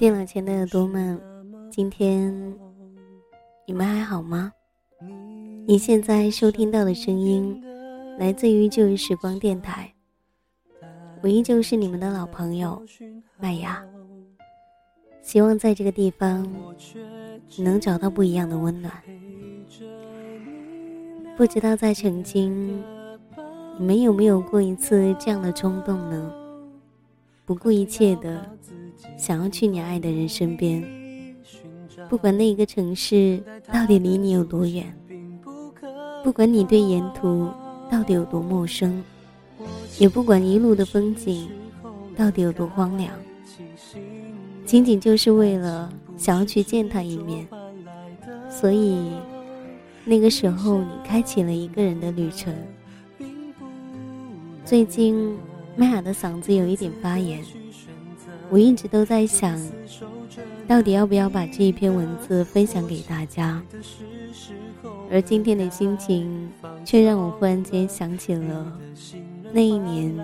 电脑前的耳朵们，今天你们还好吗？你现在收听到的声音，来自于旧日时光电台。我依旧是你们的老朋友麦芽。希望在这个地方，能找到不一样的温暖。不知道在曾经，你们有没有过一次这样的冲动呢？不顾一切的想要去你爱的人身边，不管那个城市到底离你有多远，不管你对沿途到底有多陌生，也不管一路的风景到底有多荒凉，仅仅就是为了想要去见他一面，所以。那个时候，你开启了一个人的旅程。最近，麦雅的嗓子有一点发炎，我一直都在想，到底要不要把这一篇文字分享给大家。而今天的心情，却让我忽然间想起了那一年，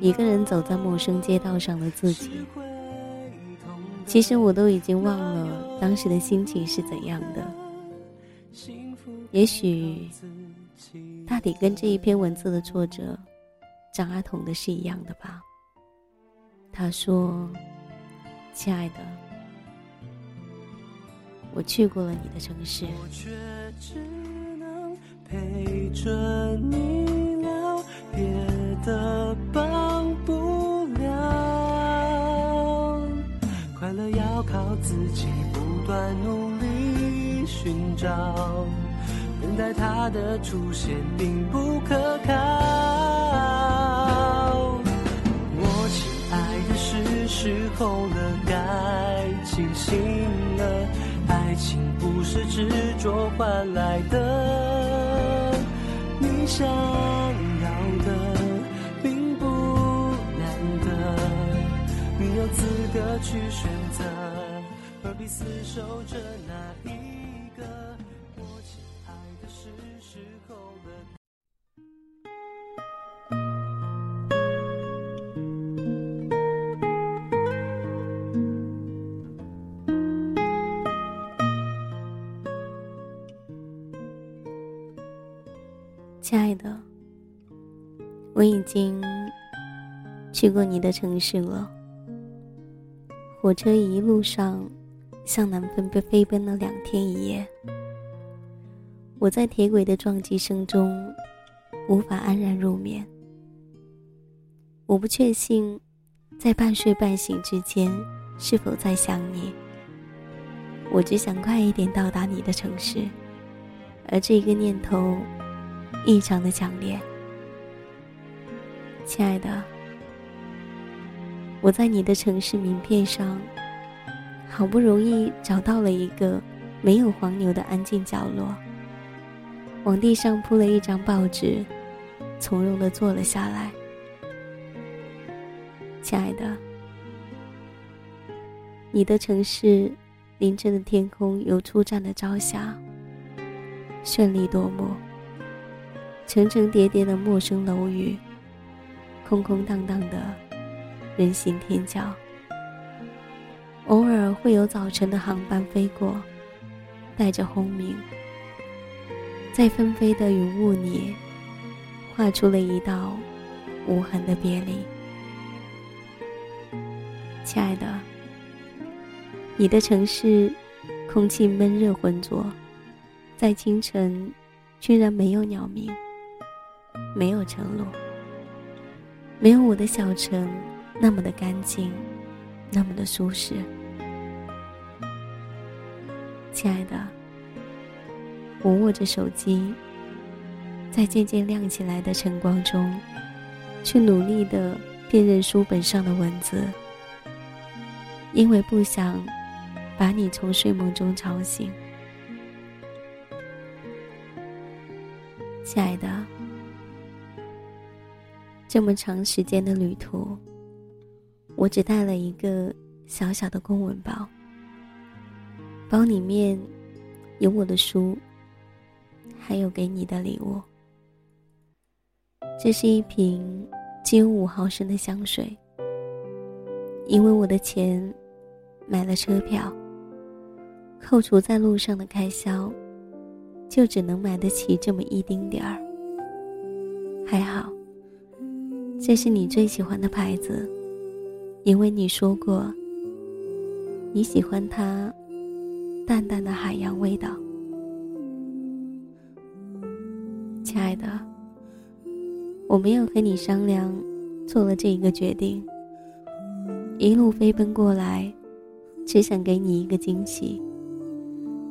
一个人走在陌生街道上的自己。其实我都已经忘了当时的心情是怎样的。也许，大抵跟这一篇文字的作者张阿童的是一样的吧。他说：“亲爱的，我去过了你的城市。”陪着你聊，别的帮不了。快乐要靠自己不断努力寻找。等待他的出现并不可靠。时候了，该清醒了。爱情不是执着换来的，你想要的并不难得，你有资格去选择，何必死守着那一个？我。亲爱的是时候，亲爱的我已经去过你的城市了。火车一路上向南奔奔飞奔了两天一夜，我在铁轨的撞击声中无法安然入眠。我不确信，在半睡半醒之间是否在想你。我只想快一点到达你的城市，而这个念头。异常的强烈，亲爱的，我在你的城市名片上，好不容易找到了一个没有黄牛的安静角落，往地上铺了一张报纸，从容的坐了下来。亲爱的，你的城市凌晨的天空有初绽的朝霞，绚丽夺目。层层叠叠的陌生楼宇，空空荡荡的人行天桥。偶尔会有早晨的航班飞过，带着轰鸣，在纷飞的云雾里，画出了一道无痕的别离。亲爱的，你的城市空气闷热浑浊，在清晨居然没有鸟鸣。没有晨露，没有我的小城那么的干净，那么的舒适。亲爱的，我握着手机，在渐渐亮起来的晨光中，去努力的辨认书本上的文字，因为不想把你从睡梦中吵醒。亲爱的。这么长时间的旅途，我只带了一个小小的公文包，包里面有我的书，还有给你的礼物。这是一瓶只有五毫升的香水，因为我的钱买了车票，扣除在路上的开销，就只能买得起这么一丁点儿。还好，这是你最喜欢的牌子，因为你说过你喜欢它淡淡的海洋味道。亲爱的，我没有和你商量，做了这一个决定。一路飞奔过来，只想给你一个惊喜。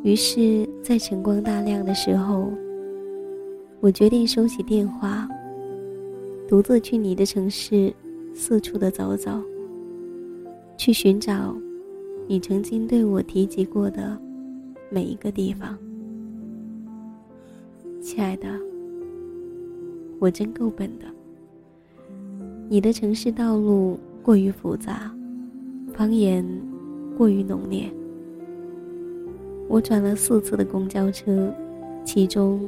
于是，在晨光大亮的时候，我决定收起电话，独自去你的城市四处的走走，去寻找你曾经对我提及过的每一个地方。亲爱的，我真够笨的。你的城市道路过于复杂。方言过于浓烈，我转了四次的公交车，其中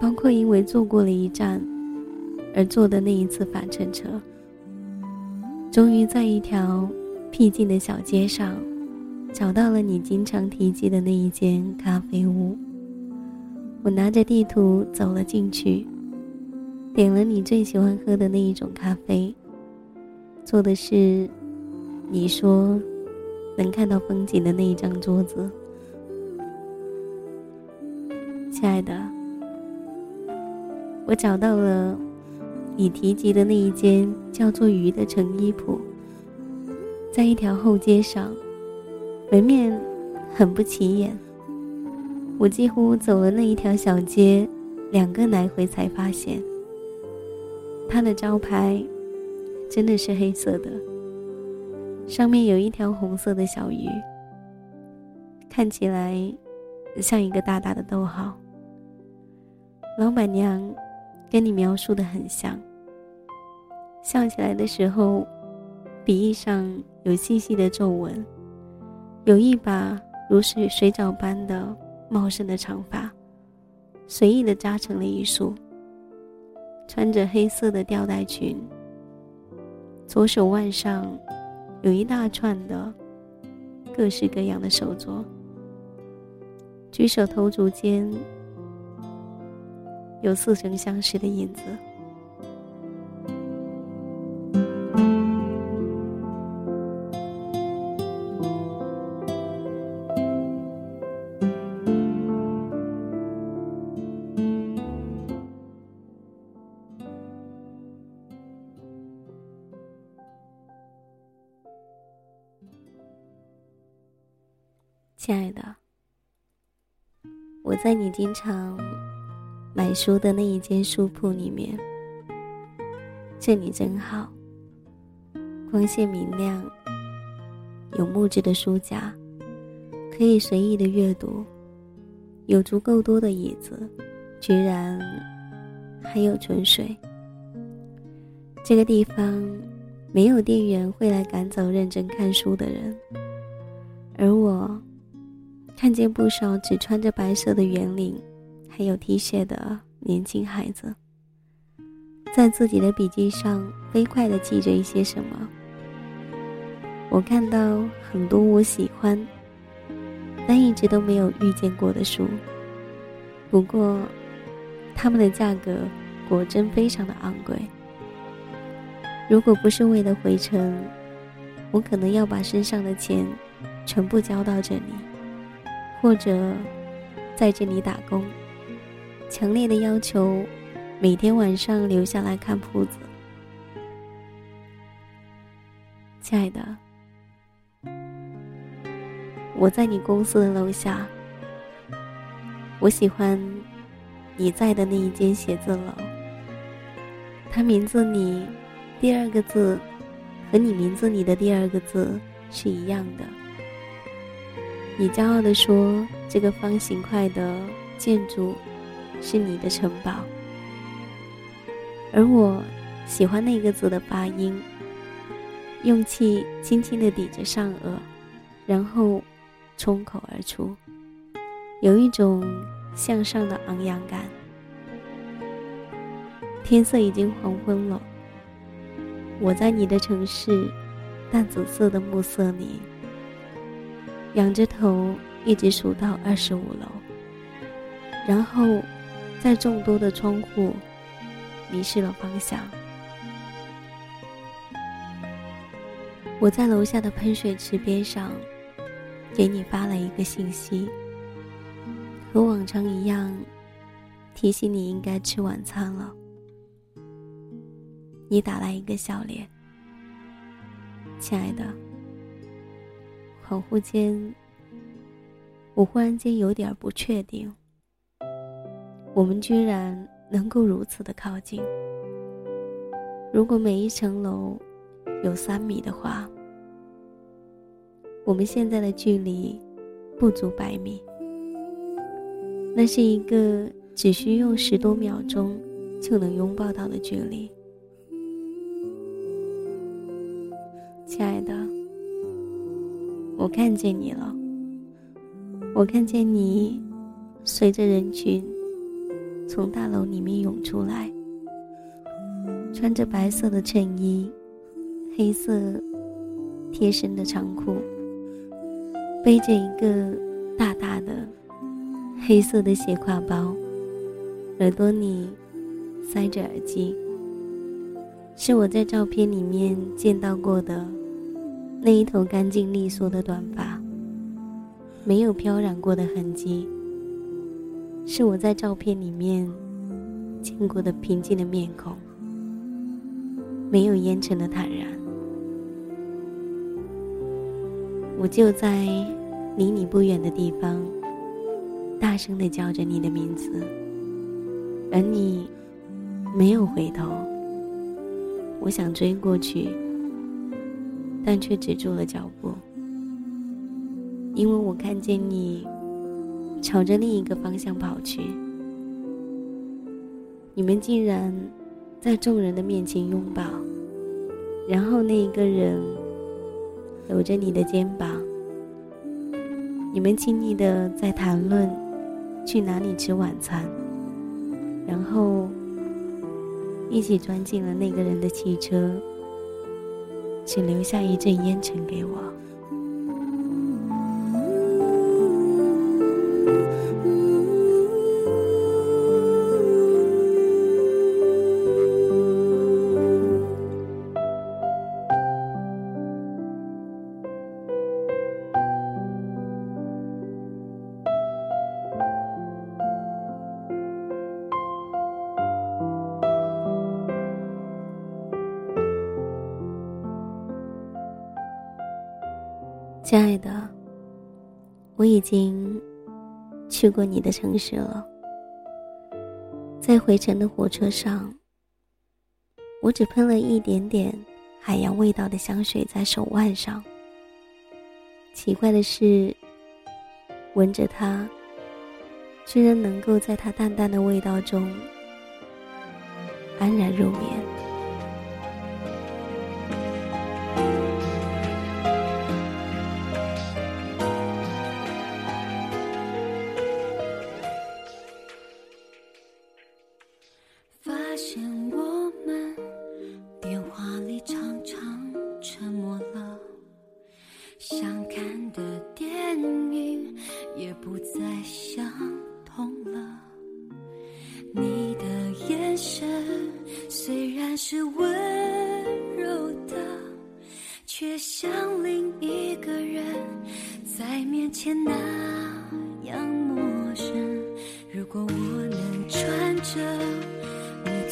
包括因为坐过了一站而坐的那一次返程车。终于在一条僻静的小街上，找到了你经常提及的那一间咖啡屋。我拿着地图走了进去，点了你最喜欢喝的那一种咖啡，做的是。你说，能看到风景的那一张桌子，亲爱的，我找到了你提及的那一间叫做“鱼”的成衣铺，在一条后街上，门面很不起眼。我几乎走了那一条小街两个来回，才发现，它的招牌真的是黑色的。上面有一条红色的小鱼，看起来像一个大大的逗号。老板娘跟你描述的很像，笑起来的时候，鼻翼上有细细的皱纹，有一把如水水藻般的茂盛的长发，随意的扎成了一束。穿着黑色的吊带裙，左手腕上。有一大串的各式各样的手镯，举手投足间有似曾相识的影子。亲爱的，我在你经常买书的那一间书铺里面，这里真好，光线明亮，有木质的书架，可以随意的阅读，有足够多的椅子，居然还有春水。这个地方没有店员会来赶走认真看书的人，而我。看见不少只穿着白色的圆领，还有 T 恤的年轻孩子，在自己的笔记上飞快地记着一些什么。我看到很多我喜欢，但一直都没有遇见过的书。不过，他们的价格果真非常的昂贵。如果不是为了回程，我可能要把身上的钱全部交到这里。或者在这里打工，强烈的要求每天晚上留下来看铺子。亲爱的，我在你公司的楼下。我喜欢你在的那一间写字楼，它名字里第二个字和你名字里的第二个字是一样的。你骄傲地说：“这个方形块的建筑是你的城堡。”而我喜欢那个字的发音，用气轻轻地抵着上颚，然后冲口而出，有一种向上的昂扬感。天色已经黄昏了，我在你的城市淡紫色的暮色里，仰着头一直数到二十五楼，然后在众多的窗户迷失了方向。我在楼下的喷水池边上，给你发了一个信息，和往常一样，提醒你应该吃晚餐了。你打来一个笑脸，亲爱的。恍惚间，我忽然间有点不确定，我们居然能够如此的靠近。如果每一层楼有三米的话。我们现在的距离不足百米，那是一个只需用十多秒钟就能拥抱到的距离。亲爱的，我看见你了，我看见你随着人群从大楼里面涌出来，穿着白色的衬衣，黑色贴身的长裤。背着一个大大的黑色的斜挎包，耳朵里塞着耳机，是我在照片里面见到过的那一头干净利索的短发，没有飘染过的痕迹，是我在照片里面见过的平静的面孔，没有烟尘的坦然。我就在离你不远的地方，大声的叫着你的名字，而你没有回头。我想追过去，但却止住了脚步，因为我看见你朝着另一个方向跑去。你们竟然在众人的面前拥抱，然后那一个人。搂着你的肩膀，你们亲昵的在谈论去哪里吃晚餐，然后一起钻进了那个人的汽车，只留下一阵烟尘给我。亲爱的，我已经去过你的城市了。在回程的火车上，我只喷了一点点海洋味道的香水在手腕上。奇怪的是，闻着它，居然能够在它淡淡的味道中安然入眠。发现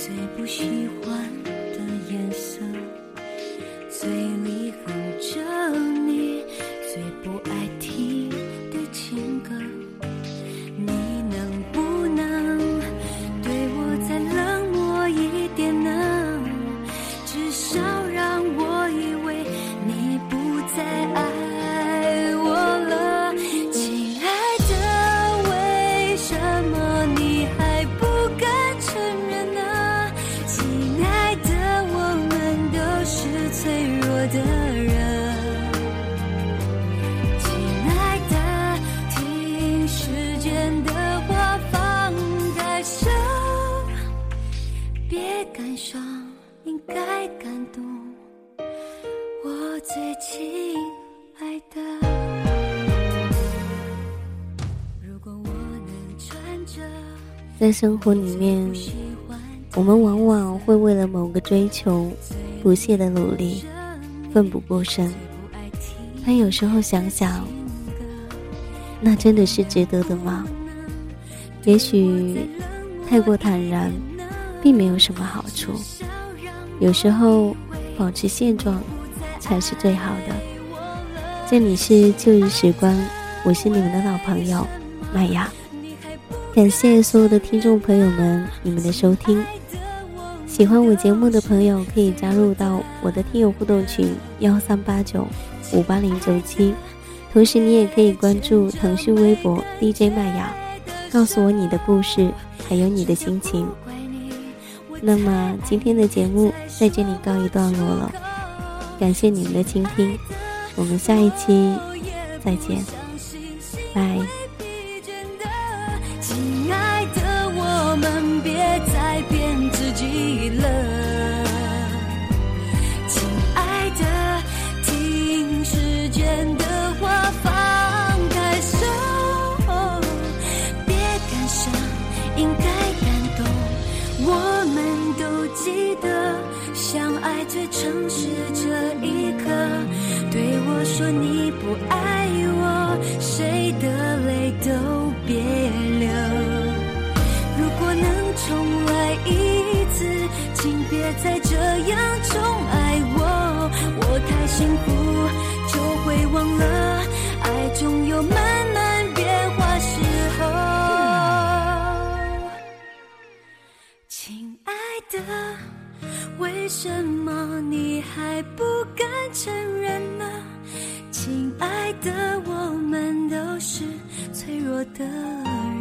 最不喜欢的颜色，弱的人。亲爱的，听时间的话，放开手，别感伤应该感动，我最亲爱的。如果我能穿着在生活里面，我们往往会为了某个追求，不懈的努力，奋不顾身。但有时候想想，那真的是值得的吗？也许太过坦然，并没有什么好处。有时候保持现状才是最好的。这里是旧日时光，我是你们的老朋友麦雅。感谢所有的听众朋友们，你们的收听。喜欢我节目的朋友可以加入到我的听友互动群幺三八九五八零九七，同时你也可以关注腾讯微博 DJ 麦雅。告诉我你的故事，还有你的心情。那么今天的节目在这里告一段落了，感谢你们的倾听，我们下一期再见，拜。正是这一刻，对我说你不爱。我的